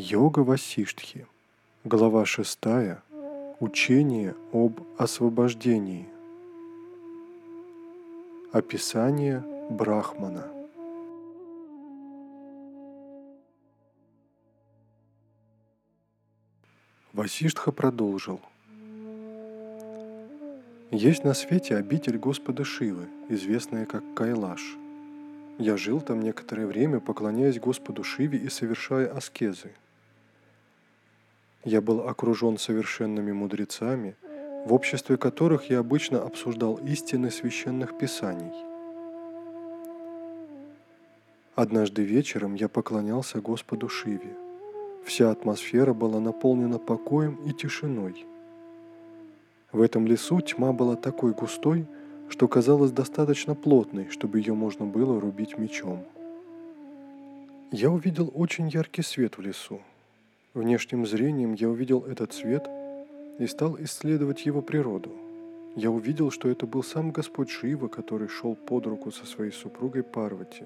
Йога Васиштхи. Глава 6. Учение об освобождении. Описание Брахмана. Васиштха продолжил. Есть на свете обитель Господа Шивы, известная как Кайлаш. Я жил там некоторое время, поклоняясь Господу Шиве и совершая аскезы – я был окружен совершенными мудрецами, в обществе которых я обычно обсуждал истины священных писаний. Однажды вечером я поклонялся Господу Шиве. Вся атмосфера была наполнена покоем и тишиной. В этом лесу тьма была такой густой, что казалась достаточно плотной, чтобы ее можно было рубить мечом. Я увидел очень яркий свет в лесу, Внешним зрением я увидел этот цвет и стал исследовать его природу. Я увидел, что это был сам Господь Шива, который шел под руку со своей супругой Парвати.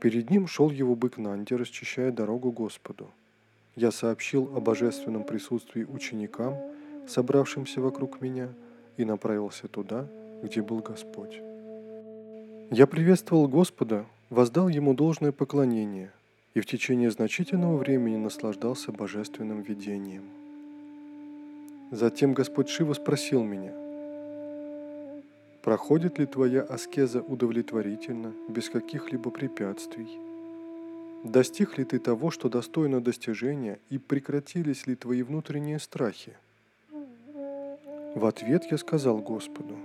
Перед ним шел его бык Нанди, расчищая дорогу Господу. Я сообщил о божественном присутствии ученикам, собравшимся вокруг меня, и направился туда, где был Господь. Я приветствовал Господа, воздал ему должное поклонение – и в течение значительного времени наслаждался божественным видением. Затем Господь Шива спросил меня, «Проходит ли твоя аскеза удовлетворительно, без каких-либо препятствий? Достиг ли ты того, что достойно достижения, и прекратились ли твои внутренние страхи?» В ответ я сказал Господу,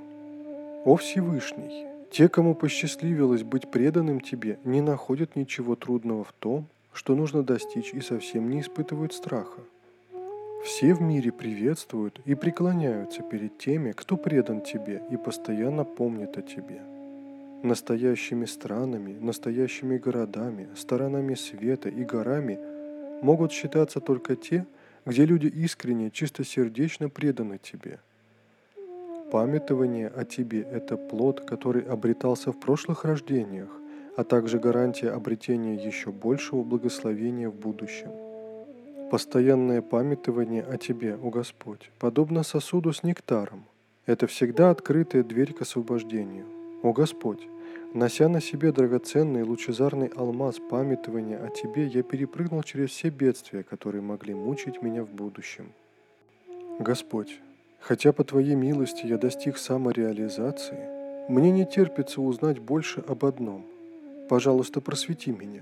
«О Всевышний, те, кому посчастливилось быть преданным тебе, не находят ничего трудного в том, что нужно достичь и совсем не испытывают страха. Все в мире приветствуют и преклоняются перед теми, кто предан тебе и постоянно помнит о тебе. Настоящими странами, настоящими городами, сторонами света и горами могут считаться только те, где люди искренне, чистосердечно преданы тебе – Памятование о тебе – это плод, который обретался в прошлых рождениях, а также гарантия обретения еще большего благословения в будущем. Постоянное памятование о тебе, о Господь, подобно сосуду с нектаром. Это всегда открытая дверь к освобождению. О Господь, нося на себе драгоценный лучезарный алмаз памятования о Тебе, я перепрыгнул через все бедствия, которые могли мучить меня в будущем. Господь, Хотя по Твоей милости я достиг самореализации, мне не терпится узнать больше об одном. Пожалуйста, просвети меня.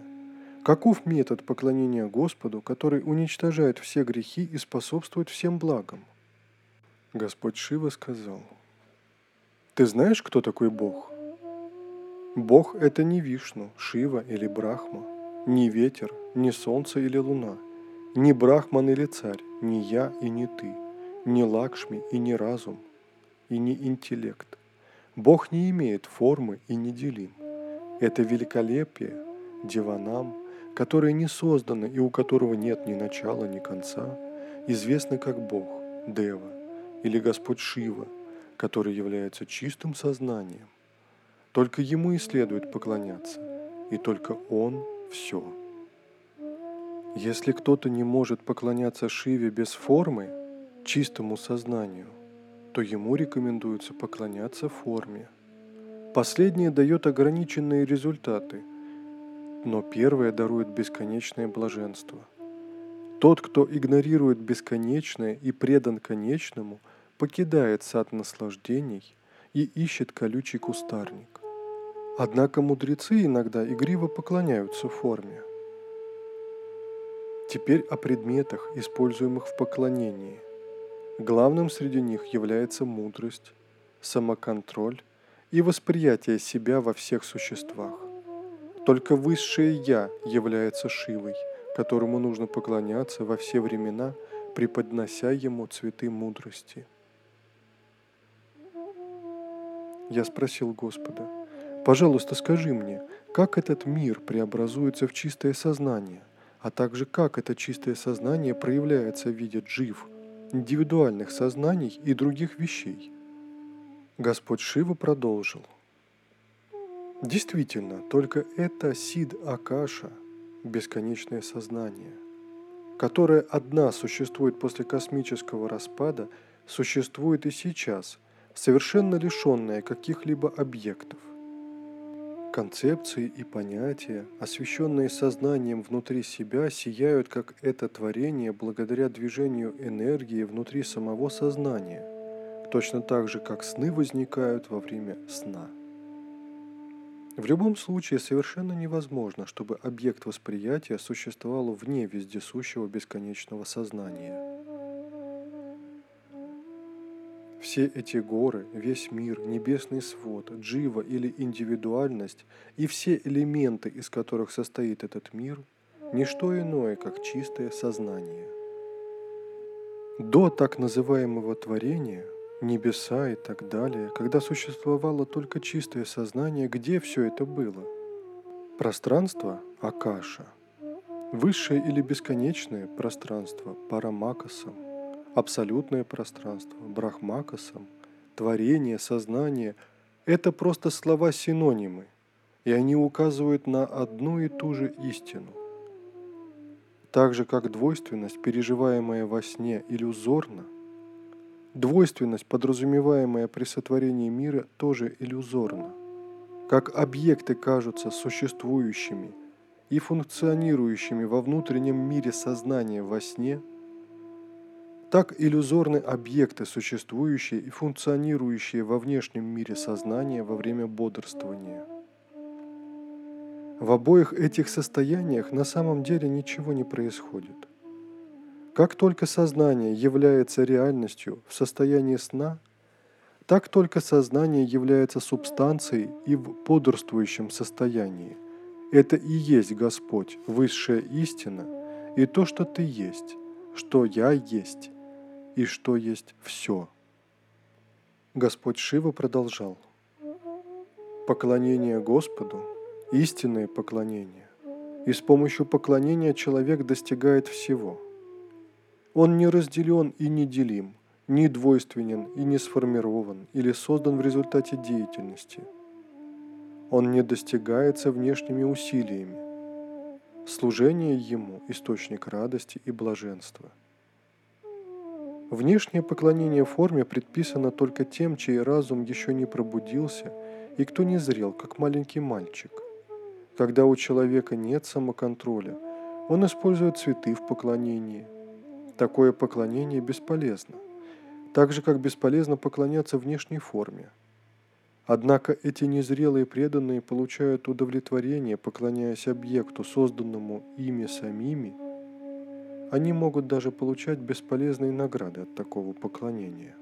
Каков метод поклонения Господу, который уничтожает все грехи и способствует всем благам? Господь Шива сказал, «Ты знаешь, кто такой Бог? Бог – это не Вишну, Шива или Брахма, не ветер, не солнце или луна, не Брахман или царь, не я и не ты – не Лакшми и не разум, и не интеллект. Бог не имеет формы и не делим. Это великолепие, диванам, которое не создано и у которого нет ни начала, ни конца, известно как Бог, Дева, или Господь Шива, который является чистым сознанием. Только Ему и следует поклоняться, и только Он все. Если кто-то не может поклоняться Шиве без формы – чистому сознанию, то ему рекомендуется поклоняться форме. Последнее дает ограниченные результаты, но первое дарует бесконечное блаженство. Тот, кто игнорирует бесконечное и предан конечному, покидает сад наслаждений и ищет колючий кустарник. Однако мудрецы иногда игриво поклоняются форме. Теперь о предметах, используемых в поклонении – Главным среди них является мудрость, самоконтроль и восприятие себя во всех существах. Только высшее Я является Шивой, которому нужно поклоняться во все времена, преподнося ему цветы мудрости. Я спросил Господа, «Пожалуйста, скажи мне, как этот мир преобразуется в чистое сознание, а также как это чистое сознание проявляется в виде джив – индивидуальных сознаний и других вещей. Господь Шива продолжил. Действительно, только это Сид Акаша, бесконечное сознание, которое одна существует после космического распада, существует и сейчас, совершенно лишенное каких-либо объектов. Концепции и понятия, освещенные сознанием внутри себя, сияют как это творение благодаря движению энергии внутри самого сознания, точно так же, как сны возникают во время сна. В любом случае совершенно невозможно, чтобы объект восприятия существовал вне вездесущего бесконечного сознания – Все эти горы, весь мир, небесный свод, джива или индивидуальность и все элементы, из которых состоит этот мир, не что иное, как чистое сознание. До так называемого творения, небеса и так далее, когда существовало только чистое сознание, где все это было? Пространство – Акаша. Высшее или бесконечное пространство – Парамакасам – абсолютное пространство, брахмакасам, творение, сознание – это просто слова-синонимы, и они указывают на одну и ту же истину. Так же, как двойственность, переживаемая во сне, иллюзорна, двойственность, подразумеваемая при сотворении мира, тоже иллюзорна. Как объекты кажутся существующими и функционирующими во внутреннем мире сознания во сне – так иллюзорны объекты, существующие и функционирующие во внешнем мире сознания во время бодрствования. В обоих этих состояниях на самом деле ничего не происходит. Как только сознание является реальностью в состоянии сна, так только сознание является субстанцией и в бодрствующем состоянии. Это и есть Господь, высшая истина, и то, что ты есть, что я есть и что есть все. Господь Шива продолжал. Поклонение Господу – истинное поклонение, и с помощью поклонения человек достигает всего. Он не разделен и не делим, не двойственен и не сформирован или создан в результате деятельности. Он не достигается внешними усилиями. Служение Ему – источник радости и блаженства – Внешнее поклонение форме предписано только тем, чей разум еще не пробудился и кто не зрел, как маленький мальчик. Когда у человека нет самоконтроля, он использует цветы в поклонении. Такое поклонение бесполезно, так же как бесполезно поклоняться внешней форме. Однако эти незрелые преданные получают удовлетворение, поклоняясь объекту, созданному ими самими – они могут даже получать бесполезные награды от такого поклонения.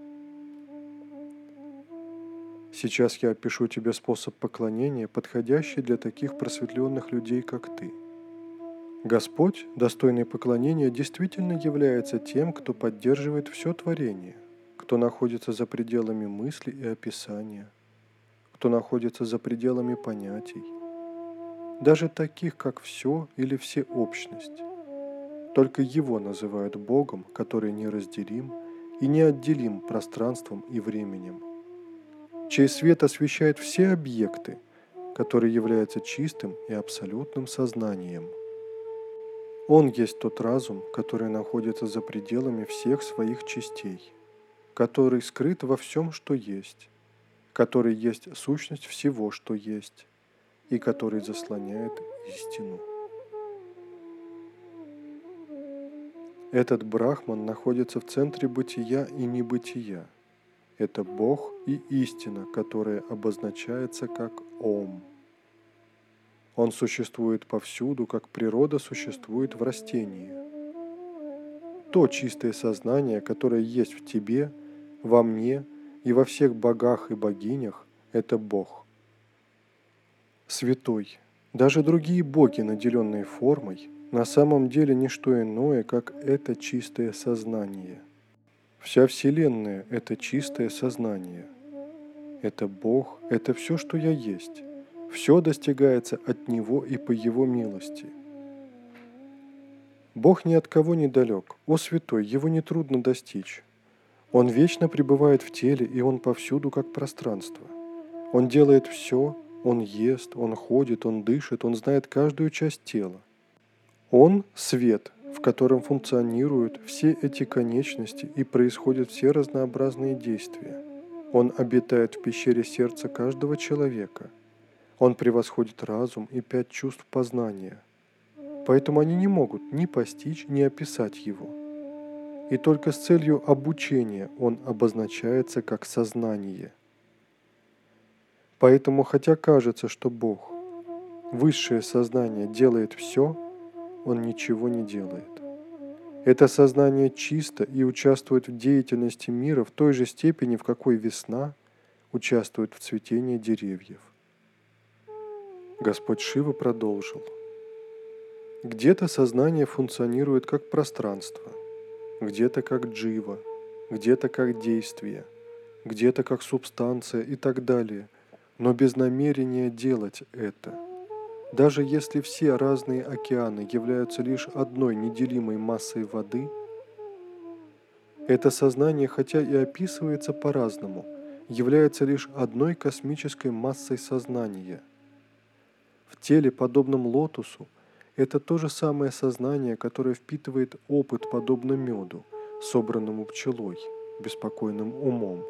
Сейчас я опишу тебе способ поклонения, подходящий для таких просветленных людей, как ты. Господь, достойный поклонения, действительно является тем, кто поддерживает все творение, кто находится за пределами мысли и описания, кто находится за пределами понятий, даже таких, как все или всеобщность. Только Его называют Богом, который неразделим и неотделим пространством и временем, чей свет освещает все объекты, который является чистым и абсолютным сознанием. Он есть тот разум, который находится за пределами всех своих частей, который скрыт во всем, что есть, который есть сущность всего, что есть, и который заслоняет истину. Этот брахман находится в центре бытия и небытия. Это Бог и истина, которая обозначается как Ом. Он существует повсюду, как природа существует в растении. То чистое сознание, которое есть в тебе, во мне и во всех богах и богинях, это Бог. Святой, даже другие боги, наделенные формой, на самом деле не что иное, как это чистое сознание. Вся Вселенная – это чистое сознание. Это Бог, это все, что я есть. Все достигается от Него и по Его милости. Бог ни от кого не далек. О святой, Его нетрудно достичь. Он вечно пребывает в теле, и Он повсюду, как пространство. Он делает все, Он ест, Он ходит, Он дышит, Он знает каждую часть тела. Он – свет, в котором функционируют все эти конечности и происходят все разнообразные действия. Он обитает в пещере сердца каждого человека. Он превосходит разум и пять чувств познания. Поэтому они не могут ни постичь, ни описать его. И только с целью обучения он обозначается как сознание. Поэтому, хотя кажется, что Бог, высшее сознание, делает все, он ничего не делает. Это сознание чисто и участвует в деятельности мира в той же степени, в какой весна участвует в цветении деревьев. Господь Шива продолжил. Где-то сознание функционирует как пространство, где-то как джива, где-то как действие, где-то как субстанция и так далее, но без намерения делать это – даже если все разные океаны являются лишь одной неделимой массой воды, это сознание, хотя и описывается по-разному, является лишь одной космической массой сознания. В теле, подобном лотосу, это то же самое сознание, которое впитывает опыт, подобно меду, собранному пчелой, беспокойным умом.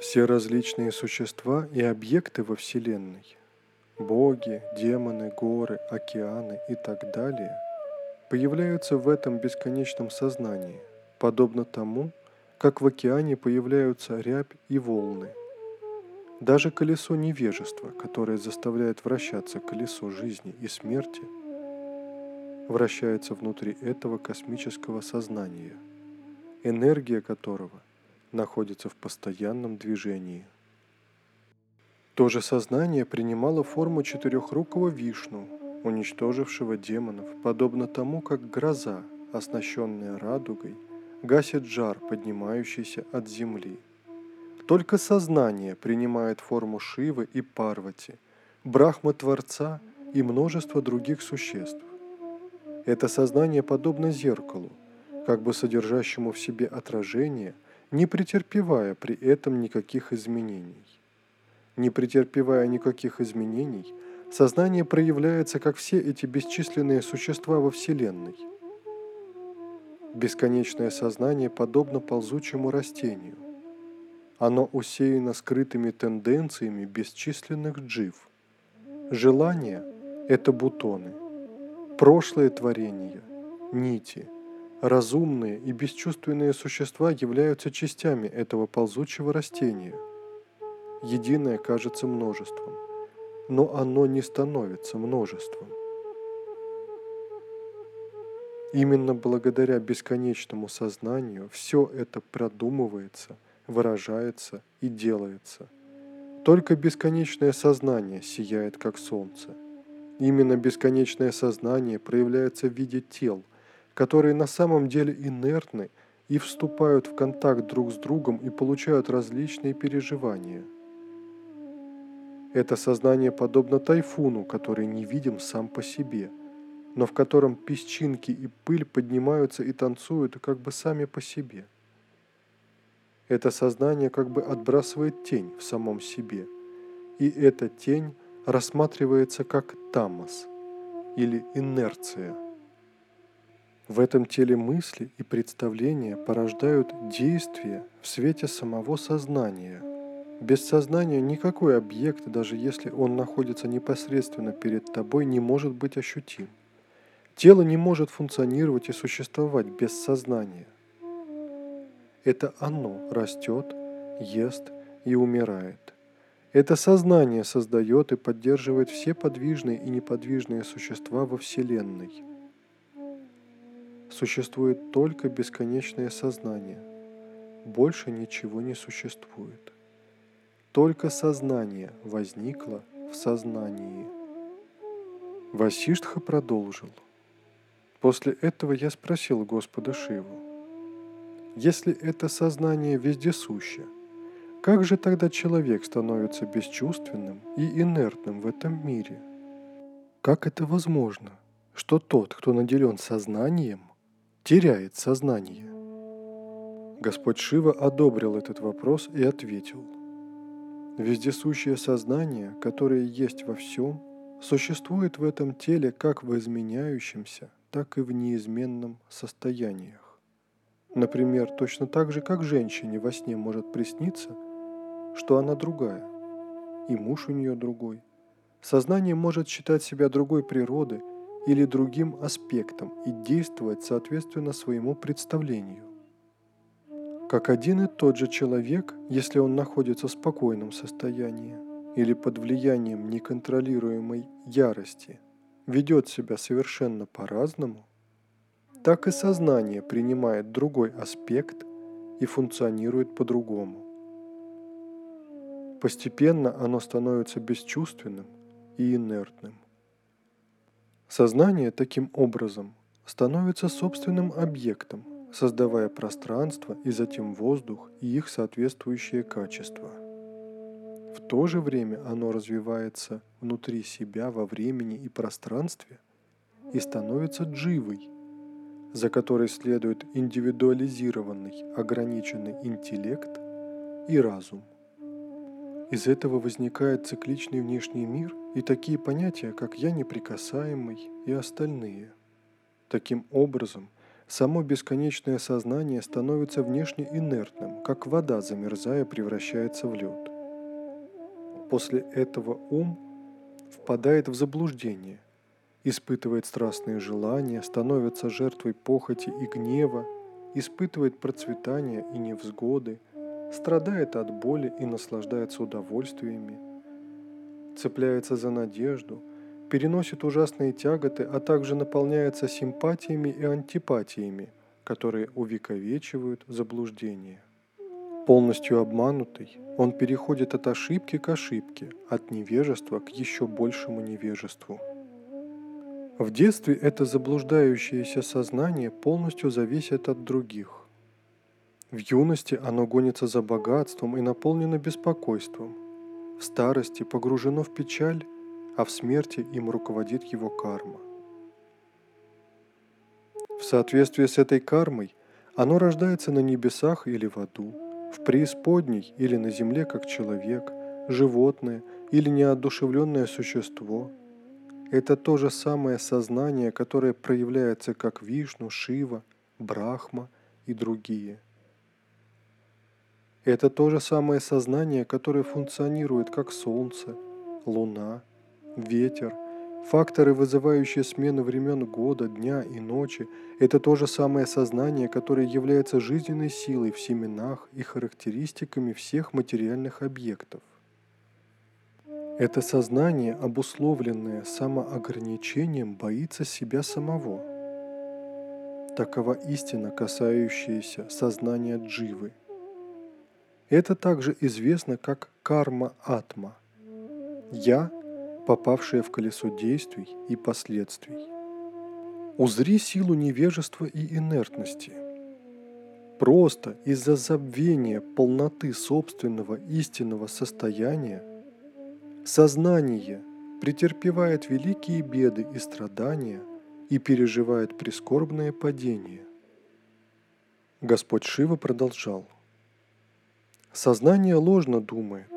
Все различные существа и объекты во Вселенной боги, демоны, горы, океаны и так далее появляются в этом бесконечном сознании, подобно тому, как в океане появляются рябь и волны. Даже колесо невежества, которое заставляет вращаться колесо жизни и смерти, вращается внутри этого космического сознания, энергия которого находится в постоянном движении – то же сознание принимало форму четырехрукого Вишну, уничтожившего демонов, подобно тому, как гроза, оснащенная радугой, гасит жар, поднимающийся от земли. Только сознание принимает форму Шивы и Парвати, Брахма Творца и множество других существ. Это сознание подобно зеркалу, как бы содержащему в себе отражение, не претерпевая при этом никаких изменений. Не претерпевая никаких изменений, сознание проявляется, как все эти бесчисленные существа во Вселенной. Бесконечное сознание подобно ползучему растению. Оно усеяно скрытыми тенденциями бесчисленных джив. Желания – это бутоны. Прошлое творение – нити. Разумные и бесчувственные существа являются частями этого ползучего растения – единое кажется множеством, но оно не становится множеством. Именно благодаря бесконечному сознанию все это продумывается, выражается и делается. Только бесконечное сознание сияет как солнце. Именно бесконечное сознание проявляется в виде тел, которые на самом деле инертны и вступают в контакт друг с другом и получают различные переживания – это сознание подобно тайфуну, который не видим сам по себе, но в котором песчинки и пыль поднимаются и танцуют как бы сами по себе. Это сознание как бы отбрасывает тень в самом себе, и эта тень рассматривается как тамас или инерция. В этом теле мысли и представления порождают действия в свете самого сознания – без сознания никакой объект, даже если он находится непосредственно перед тобой, не может быть ощутим. Тело не может функционировать и существовать без сознания. Это оно растет, ест и умирает. Это сознание создает и поддерживает все подвижные и неподвижные существа во Вселенной. Существует только бесконечное сознание. Больше ничего не существует. Только сознание возникло в сознании. Васиштха продолжил. После этого я спросил Господа Шиву, если это сознание вездесуще, как же тогда человек становится бесчувственным и инертным в этом мире? Как это возможно, что тот, кто наделен сознанием, теряет сознание? Господь Шива одобрил этот вопрос и ответил – Вездесущее сознание, которое есть во всем, существует в этом теле как в изменяющемся, так и в неизменном состояниях. Например, точно так же, как женщине во сне может присниться, что она другая, и муж у нее другой. Сознание может считать себя другой природы или другим аспектом и действовать соответственно своему представлению. Как один и тот же человек, если он находится в спокойном состоянии или под влиянием неконтролируемой ярости, ведет себя совершенно по-разному, так и сознание принимает другой аспект и функционирует по-другому. Постепенно оно становится бесчувственным и инертным. Сознание таким образом становится собственным объектом, создавая пространство и затем воздух и их соответствующие качества. В то же время оно развивается внутри себя во времени и пространстве и становится дживой, за которой следует индивидуализированный ограниченный интеллект и разум – из этого возникает цикличный внешний мир и такие понятия, как «я неприкасаемый» и остальные. Таким образом, само бесконечное сознание становится внешне инертным, как вода, замерзая, превращается в лед. После этого ум впадает в заблуждение, испытывает страстные желания, становится жертвой похоти и гнева, испытывает процветание и невзгоды – страдает от боли и наслаждается удовольствиями, цепляется за надежду, переносит ужасные тяготы, а также наполняется симпатиями и антипатиями, которые увековечивают заблуждение. Полностью обманутый, он переходит от ошибки к ошибке, от невежества к еще большему невежеству. В детстве это заблуждающееся сознание полностью зависит от других. В юности оно гонится за богатством и наполнено беспокойством. В старости погружено в печаль, а в смерти им руководит его карма. В соответствии с этой кармой оно рождается на небесах или в аду, в преисподней или на земле как человек, животное или неодушевленное существо. Это то же самое сознание, которое проявляется как Вишну, Шива, Брахма и другие – это то же самое сознание, которое функционирует как Солнце, Луна, ветер, факторы, вызывающие смену времен года, дня и ночи. Это то же самое сознание, которое является жизненной силой в семенах и характеристиками всех материальных объектов. Это сознание, обусловленное самоограничением, боится себя самого. Такова истина, касающаяся сознания дживы – это также известно как карма-атма – «я», попавшая в колесо действий и последствий. Узри силу невежества и инертности. Просто из-за забвения полноты собственного истинного состояния сознание претерпевает великие беды и страдания и переживает прискорбное падение. Господь Шива продолжал – Сознание ложно думает,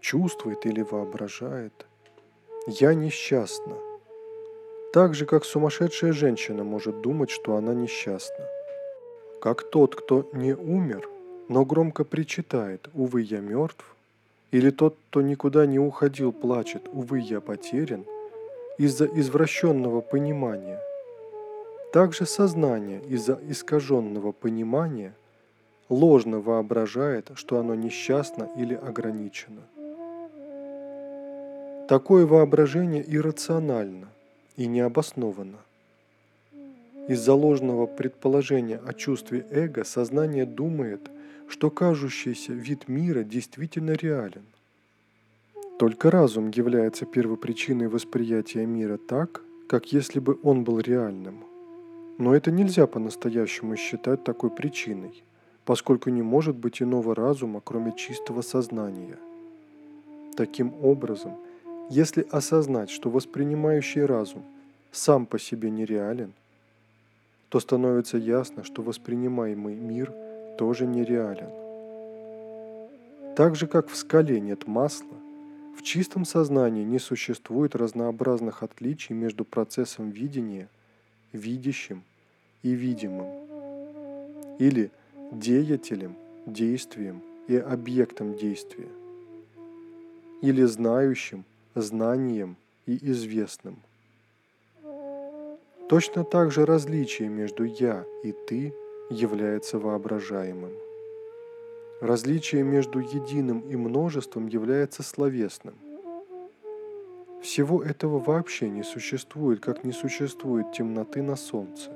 чувствует или воображает. Я несчастна. Так же, как сумасшедшая женщина может думать, что она несчастна. Как тот, кто не умер, но громко причитает «Увы, я мертв», или тот, кто никуда не уходил, плачет «Увы, я потерян», из-за извращенного понимания. Также сознание из-за искаженного понимания – ложно воображает, что оно несчастно или ограничено. Такое воображение иррационально и необоснованно. Из-за ложного предположения о чувстве эго сознание думает, что кажущийся вид мира действительно реален. Только разум является первопричиной восприятия мира так, как если бы он был реальным. Но это нельзя по-настоящему считать такой причиной – поскольку не может быть иного разума, кроме чистого сознания. Таким образом, если осознать, что воспринимающий разум сам по себе нереален, то становится ясно, что воспринимаемый мир тоже нереален. Так же, как в скале нет масла, В чистом сознании не существует разнообразных отличий между процессом видения, видящим и видимым, или деятелем, действием и объектом действия, или знающим, знанием и известным. Точно так же различие между «я» и «ты» является воображаемым. Различие между единым и множеством является словесным. Всего этого вообще не существует, как не существует темноты на солнце.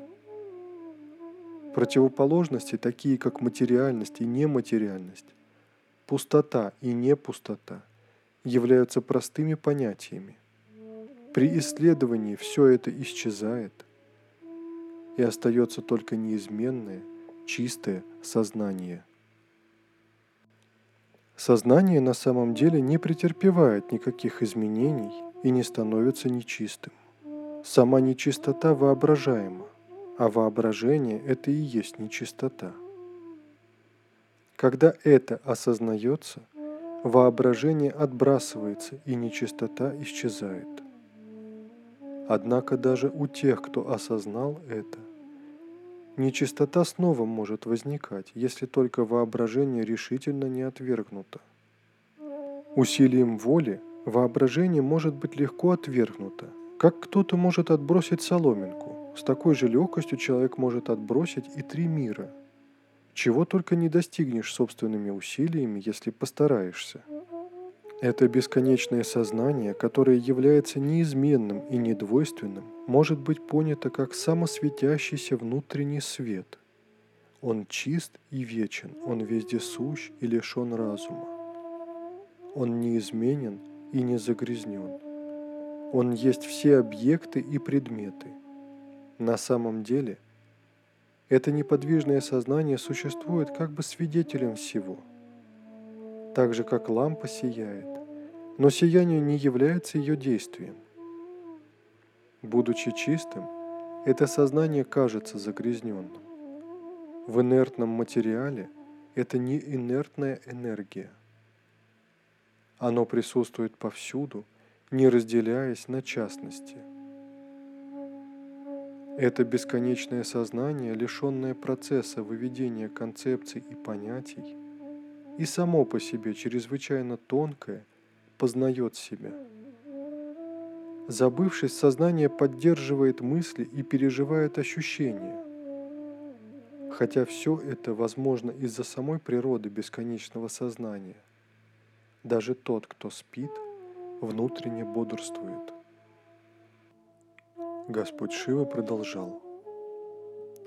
Противоположности, такие как материальность и нематериальность, пустота и непустота, являются простыми понятиями. При исследовании все это исчезает, и остается только неизменное, чистое сознание. Сознание на самом деле не претерпевает никаких изменений и не становится нечистым. Сама нечистота воображаема, а воображение – это и есть нечистота. Когда это осознается, воображение отбрасывается и нечистота исчезает. Однако даже у тех, кто осознал это, нечистота снова может возникать, если только воображение решительно не отвергнуто. Усилием воли воображение может быть легко отвергнуто, как кто-то может отбросить соломинку. С такой же легкостью человек может отбросить и три мира. Чего только не достигнешь собственными усилиями, если постараешься – это бесконечное сознание, которое является неизменным и недвойственным, может быть понято как самосветящийся внутренний свет. Он чист и вечен, он везде сущ и лишен разума. Он неизменен и не загрязнен. Он есть все объекты и предметы. На самом деле, это неподвижное сознание существует как бы свидетелем всего – так же как лампа сияет, но сияние не является ее действием. Будучи чистым, это сознание кажется загрязненным. В инертном материале это не инертная энергия. Оно присутствует повсюду, не разделяясь на частности. Это бесконечное сознание, лишенное процесса выведения концепций и понятий – и само по себе чрезвычайно тонкое познает себя. Забывшись, сознание поддерживает мысли и переживает ощущения. Хотя все это возможно из-за самой природы бесконечного сознания. Даже тот, кто спит, внутренне бодрствует. Господь Шива продолжал.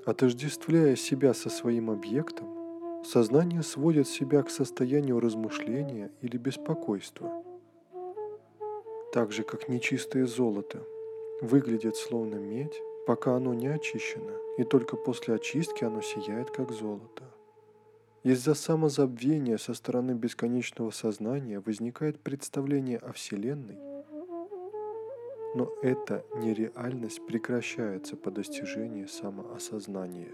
Отождествляя себя со своим объектом, Сознание сводит себя к состоянию размышления или беспокойства. Так же, как нечистое золото выглядит словно медь, пока оно не очищено, и только после очистки оно сияет, как золото. Из-за самозабвения со стороны бесконечного сознания возникает представление о Вселенной, но эта нереальность прекращается по достижении самоосознания.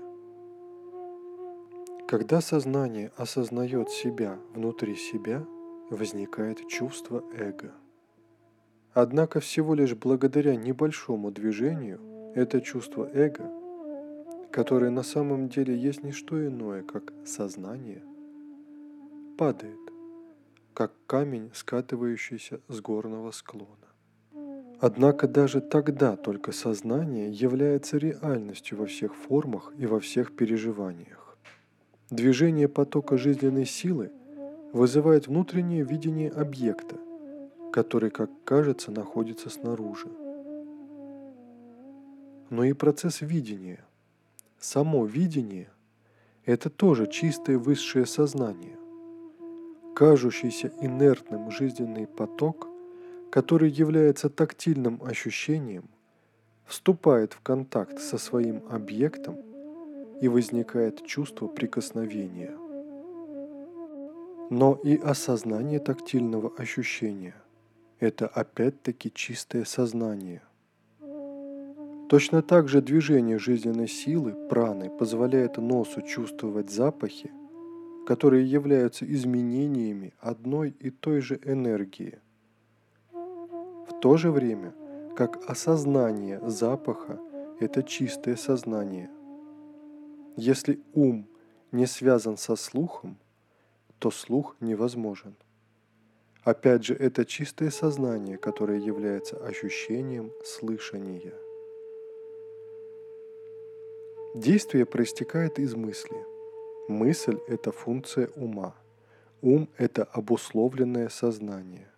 Когда сознание осознает себя внутри себя, возникает чувство эго. Однако всего лишь благодаря небольшому движению это чувство эго, которое на самом деле есть не что иное, как сознание, падает, как камень, скатывающийся с горного склона. Однако даже тогда только сознание является реальностью во всех формах и во всех переживаниях. Движение потока жизненной силы вызывает внутреннее видение объекта, который, как кажется, находится снаружи. Но и процесс видения, само видение – это тоже чистое высшее сознание, кажущийся инертным жизненный поток, который является тактильным ощущением, вступает в контакт со своим объектом и возникает чувство прикосновения. Но и осознание тактильного ощущения – это опять-таки чистое сознание. Точно так же движение жизненной силы, праны, позволяет носу чувствовать запахи, которые являются изменениями одной и той же энергии, в то же время, как осознание запаха – это чистое сознание. Если ум не связан со слухом, то слух невозможен. Опять же, это чистое сознание, которое является ощущением слышания. Действие проистекает из мысли. Мысль – это функция ума. Ум – это обусловленное сознание.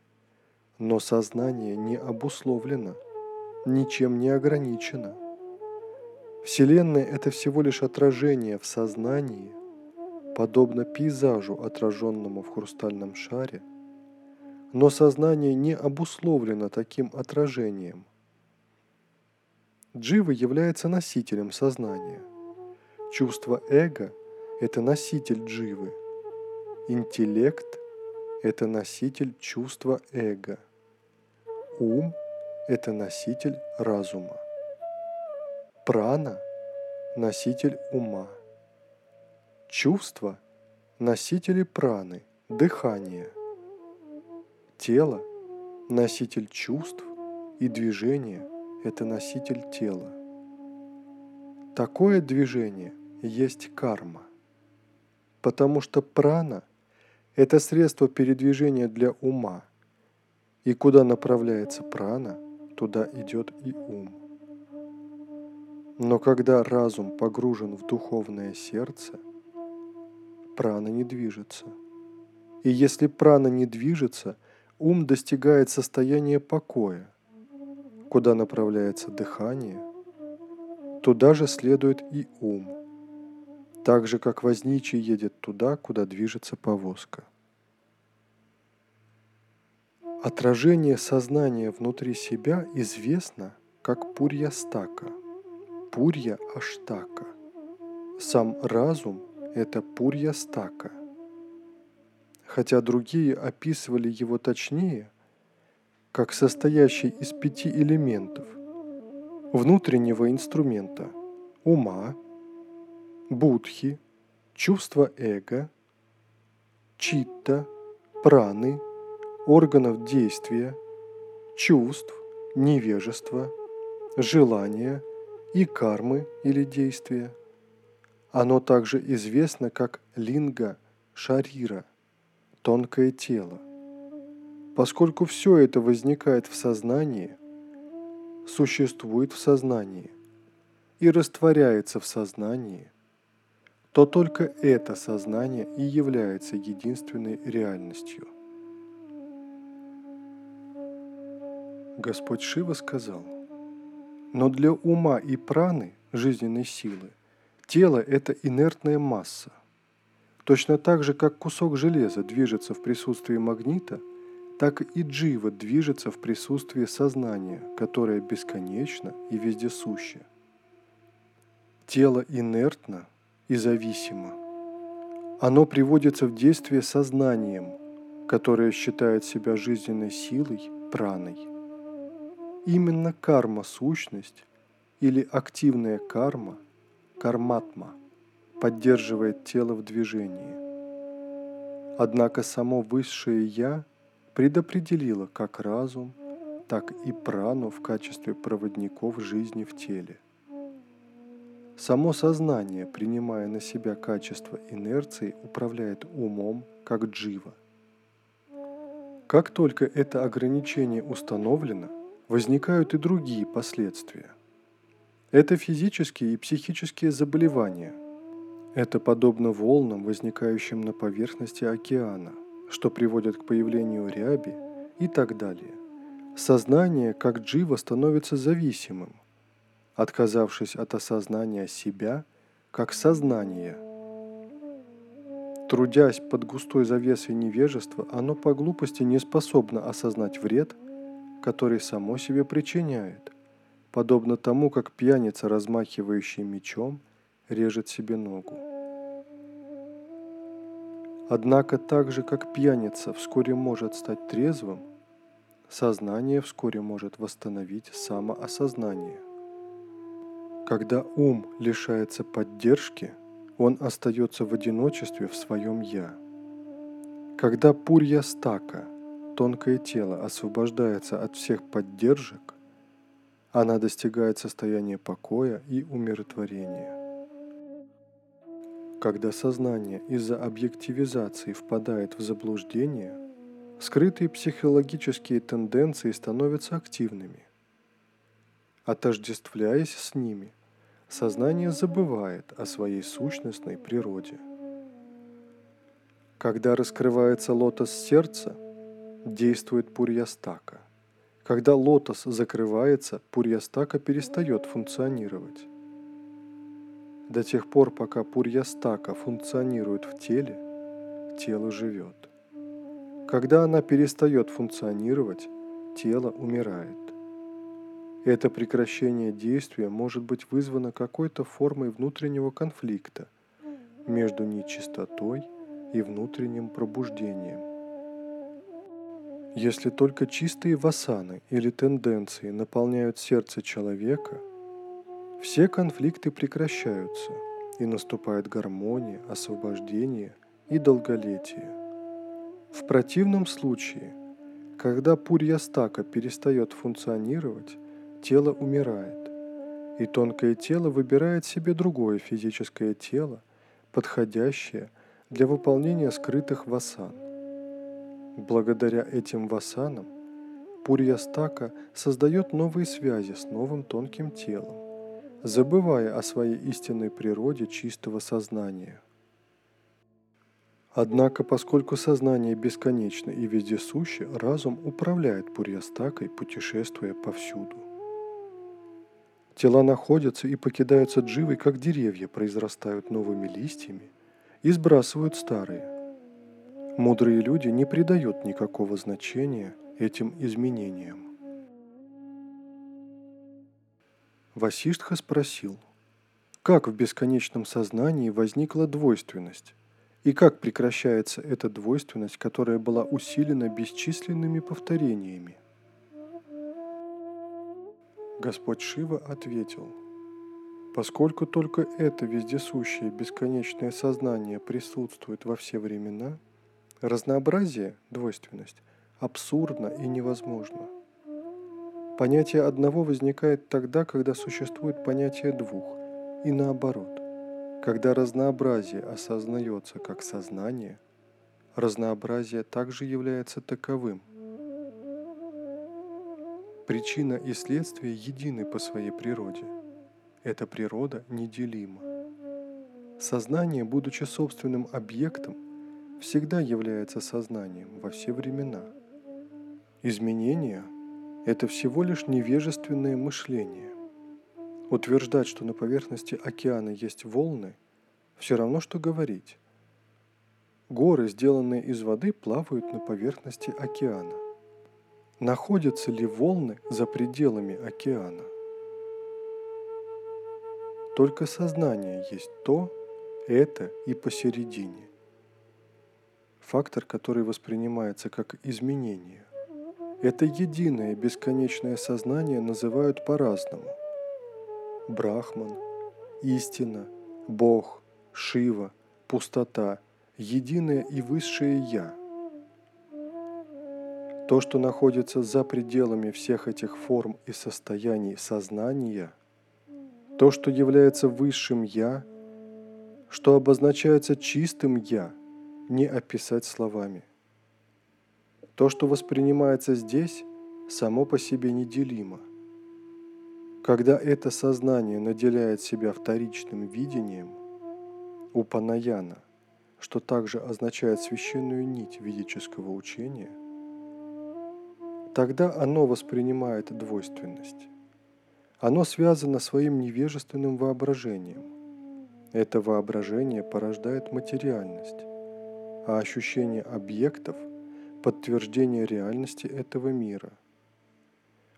Но сознание не обусловлено, ничем не ограничено. Вселенная – это всего лишь отражение в сознании, подобно пейзажу, отраженному в хрустальном шаре, но сознание не обусловлено таким отражением. Джива является носителем сознания. Чувство эго – это носитель дживы. Интеллект – это носитель чувства эго. Ум – это носитель разума. Прана – носитель ума. Чувства – носители праны, дыхания. Тело – носитель чувств, и движение – это носитель тела. Такое движение есть карма, потому что прана – это средство передвижения для ума, и куда направляется прана, туда идет и ум. Но когда разум погружен в духовное сердце, прана не движется. И если прана не движется, ум достигает состояния покоя. Куда направляется дыхание, туда же следует и ум, так же как возничий едет туда, куда движется повозка. Отражение сознания внутри себя известно как пурья-стака – Пурья Аштака. Сам разум – это Пурья Стака. Хотя другие описывали его точнее, как состоящий из пяти элементов – внутреннего инструмента – ума, будхи, чувства эго, читта, праны, органов действия, чувств, невежества, желания – и кармы или действия. Оно также известно как линга шарира, тонкое тело. Поскольку все это возникает в сознании, существует в сознании и растворяется в сознании, то только это сознание и является единственной реальностью. Господь Шива сказал – но для ума и праны, жизненной силы, тело – это инертная масса. Точно так же, как кусок железа движется в присутствии магнита, так и джива движется в присутствии сознания, которое бесконечно и вездесуще. Тело инертно и зависимо. Оно приводится в действие сознанием, которое считает себя жизненной силой, праной – Именно карма-сущность или активная карма, карматма, поддерживает тело в движении. Однако само высшее «Я» предопределило как разум, так и прану в качестве проводников жизни в теле. Само сознание, принимая на себя качество инерции, управляет умом как джива. Как только это ограничение установлено, возникают и другие последствия. Это физические и психические заболевания. Это подобно волнам, возникающим на поверхности океана, что приводит к появлению ряби и так далее. Сознание, как джива, становится зависимым, отказавшись от осознания себя как сознания. Трудясь под густой завесой невежества, оно по глупости не способно осознать вред – который само себе причиняет, подобно тому, как пьяница, размахивающий мечом, режет себе ногу. Однако так же, как пьяница вскоре может стать трезвым, сознание вскоре может восстановить самоосознание. Когда ум лишается поддержки, он остается в одиночестве в своем «я». Когда пурья стака – тонкое тело освобождается от всех поддержек, она достигает состояния покоя и умиротворения. Когда сознание из-за объективизации впадает в заблуждение, скрытые психологические тенденции становятся активными. Отождествляясь с ними, сознание забывает о своей сущностной природе. Когда раскрывается лотос сердца, действует пурьястака. Когда лотос закрывается, пурьястака перестает функционировать. До тех пор, пока пурьястака функционирует в теле, тело живет. Когда она перестает функционировать, тело умирает. Это прекращение действия может быть вызвано какой-то формой внутреннего конфликта между нечистотой и внутренним пробуждением. Если только чистые васаны или тенденции наполняют сердце человека – все конфликты прекращаются, и наступает гармония, освобождение и долголетие. В противном случае, когда пурьястака перестает функционировать, тело умирает, и тонкое тело выбирает себе другое физическое тело, подходящее для выполнения скрытых васан. Благодаря этим васанам Пурьястака создает новые связи с новым тонким телом, забывая о своей истинной природе чистого сознания. Однако, поскольку сознание бесконечно и вездесуще, разум управляет Пурьястакой, путешествуя повсюду. Тела находятся и покидаются дживой, как деревья произрастают новыми листьями и сбрасывают старые. Мудрые люди не придают никакого значения этим изменениям. Васиштха спросил, как в бесконечном сознании возникла двойственность, и как прекращается эта двойственность, которая была усилена бесчисленными повторениями. Господь Шива ответил, поскольку только это вездесущее бесконечное сознание присутствует во все времена, разнообразие, двойственность, абсурдно и невозможно – Понятие одного возникает тогда, когда существует понятие двух, и наоборот. Когда разнообразие осознается как сознание, разнообразие также является таковым. Причина и следствие едины по своей природе. Эта природа неделима. Сознание, будучи собственным объектом, всегда является сознанием во все времена. Изменения – это всего лишь невежественное мышление. Утверждать, что на поверхности океана есть волны, все равно, что говорить. Горы, сделанные из воды, плавают на поверхности океана. Находятся ли волны за пределами океана? Только сознание есть то, это и посередине. Фактор, который воспринимается как изменение. Это единое бесконечное сознание называют по-разному. Брахман, истина, Бог, Шива, пустота, единое и высшее Я. То, что находится за пределами всех этих форм и состояний сознания, то, что является высшим Я, что обозначается чистым Я, не описать словами. То, что воспринимается здесь, само по себе неделимо. Когда это сознание наделяет себя вторичным видением, упанаяна, что также означает священную нить ведического учения, тогда оно воспринимает двойственность. Оно связано своим невежественным воображением. Это воображение порождает материальность, а ощущение объектов – подтверждение реальности этого мира.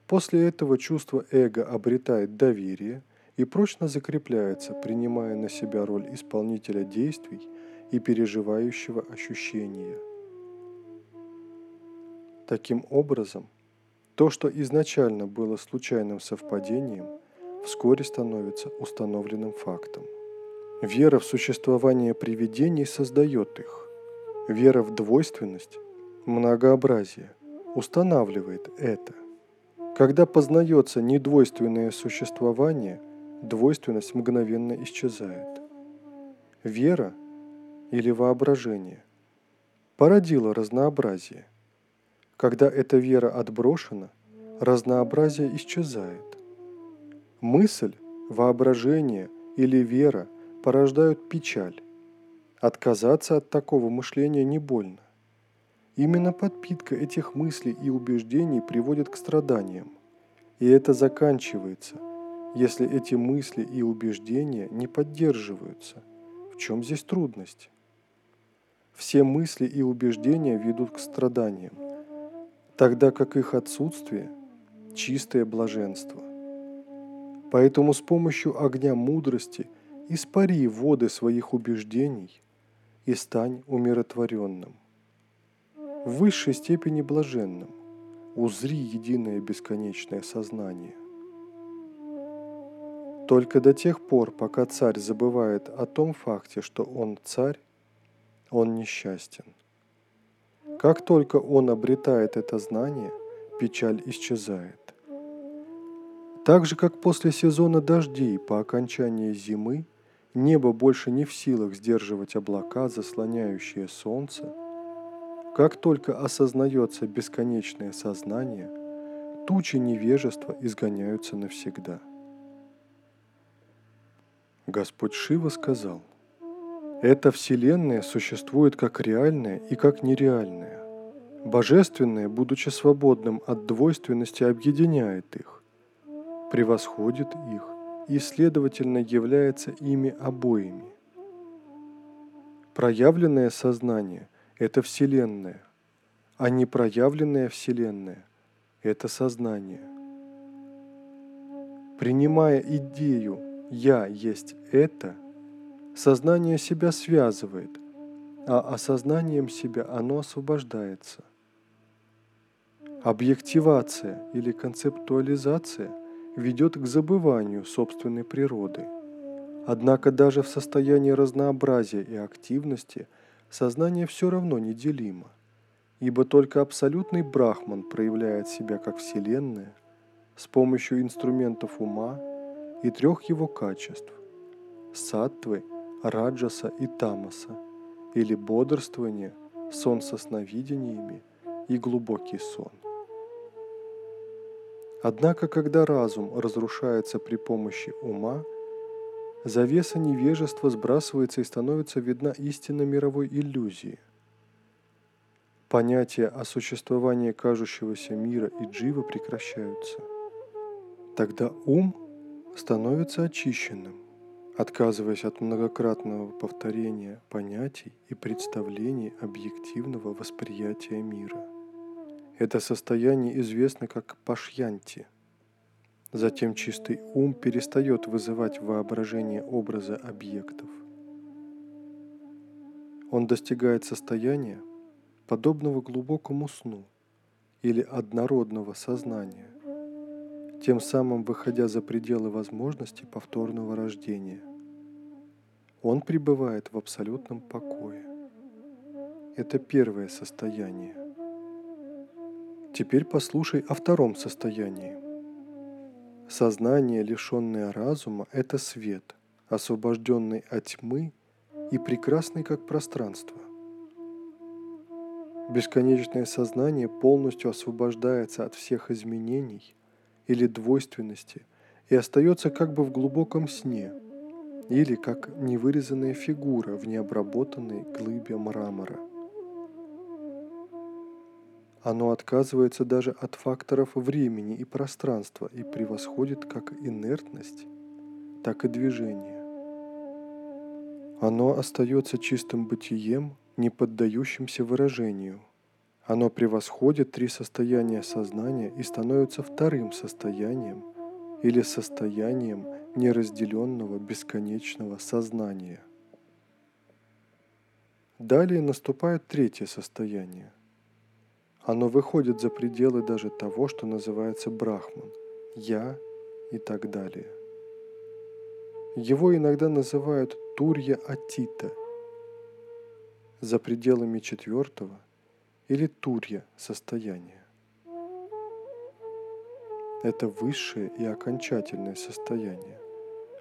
После этого чувство эго обретает доверие и прочно закрепляется, принимая на себя роль исполнителя действий и переживающего ощущения. Таким образом, то, что изначально было случайным совпадением, вскоре становится установленным фактом. Вера в существование привидений создает их. Вера в двойственность многообразие устанавливает это. Когда познается недвойственное существование, двойственность мгновенно исчезает. Вера или воображение породило разнообразие. Когда эта вера отброшена, разнообразие исчезает. Мысль, воображение или вера порождают печаль. Отказаться от такого мышления не больно. Именно подпитка этих мыслей и убеждений приводит к страданиям. И это заканчивается, если эти мысли и убеждения не поддерживаются. В чем здесь трудность? Все мысли и убеждения ведут к страданиям, тогда как их отсутствие – чистое блаженство. Поэтому с помощью огня мудрости испари воды своих убеждений и стань умиротворенным. В высшей степени блаженным узри единое бесконечное сознание. Только до тех пор, пока царь забывает о том факте, что он царь, он несчастен. Как только он обретает это знание, печаль исчезает. Так же, как после сезона дождей по окончании зимы небо больше не в силах сдерживать облака, заслоняющие солнце, как только осознается бесконечное сознание, тучи невежества изгоняются навсегда. Господь Шива сказал, «Эта Вселенная существует как реальная и как нереальная. Божественное, будучи свободным от двойственности, объединяет их превосходит их и, следовательно, является ими обоими. Проявленное сознание – это Вселенная, а непроявленная Вселенная – это сознание. Принимая идею «я есть это», сознание себя связывает, а осознанием себя оно освобождается. Объективация или концептуализация ведет к забыванию собственной природы. Однако даже в состоянии разнообразия и активности сознание все равно неделимо, ибо только абсолютный брахман проявляет себя как Вселенная с помощью инструментов ума и трех его качеств – саттвы, раджаса и тамаса, или бодрствование, сон со сновидениями и глубокий сон. Однако, когда разум разрушается при помощи ума, завеса невежества сбрасывается и становится видна истина мировой иллюзии. Понятия о существовании кажущегося мира и джива прекращаются. Тогда ум становится очищенным, отказываясь от многократного повторения понятий и представлений объективного восприятия мира. Это состояние известно как пашьянти. Затем чистый ум перестает вызывать воображение образа объектов. Он достигает состояния, подобного глубокому сну или однородного сознания, тем самым выходя за пределы возможности повторного рождения. Он пребывает в абсолютном покое. Это первое состояние. Теперь послушай о втором состоянии. Сознание, лишенное разума, это свет, освобожденный от тьмы и прекрасный как пространство. Бесконечное сознание полностью освобождается от всех изменений или двойственности и остается как бы в глубоком сне или как невырезанная фигура в необработанной глыбе мрамора – оно отказывается даже от факторов времени и пространства и превосходит как инертность, так и движение. Оно остается чистым бытием, не поддающимся выражению. Оно превосходит три состояния сознания и становится вторым состоянием или состоянием неразделенного бесконечного сознания. Далее наступает третье состояние – оно выходит за пределы даже того, что называется брахман, я и так далее. Его иногда называют Турья Атита, за пределами четвертого или Турья состояния. – это высшее и окончательное состояние.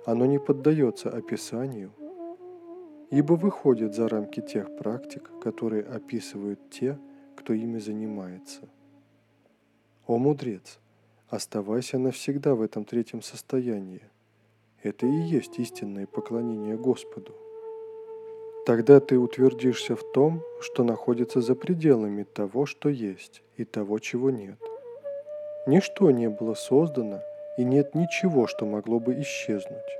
Оно не поддается описанию, ибо выходит за рамки тех практик, которые описывают те, кто ими занимается. О мудрец, оставайся навсегда в этом третьем состоянии. Это и есть истинное поклонение Господу. Тогда ты утвердишься в том, что находится за пределами того, что есть, и того, чего нет. Ничто не было создано, и нет ничего, что могло бы исчезнуть.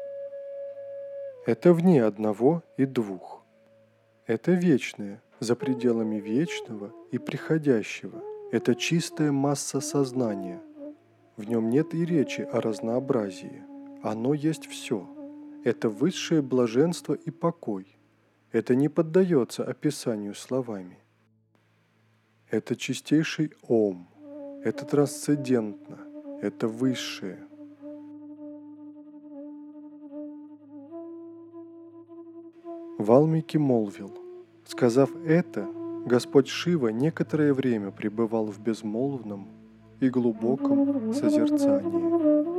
Это вне одного и двух. Это вечное, за пределами вечного и приходящего. Это чистая масса сознания. В нем нет и речи о разнообразии. Оно есть все. Это высшее блаженство и покой. Это не поддается описанию словами. Это чистейший ом. Это трансцендентно. Это высшее. Валмики молвил, сказав это, Господь Шива некоторое время пребывал в безмолвном и глубоком созерцании.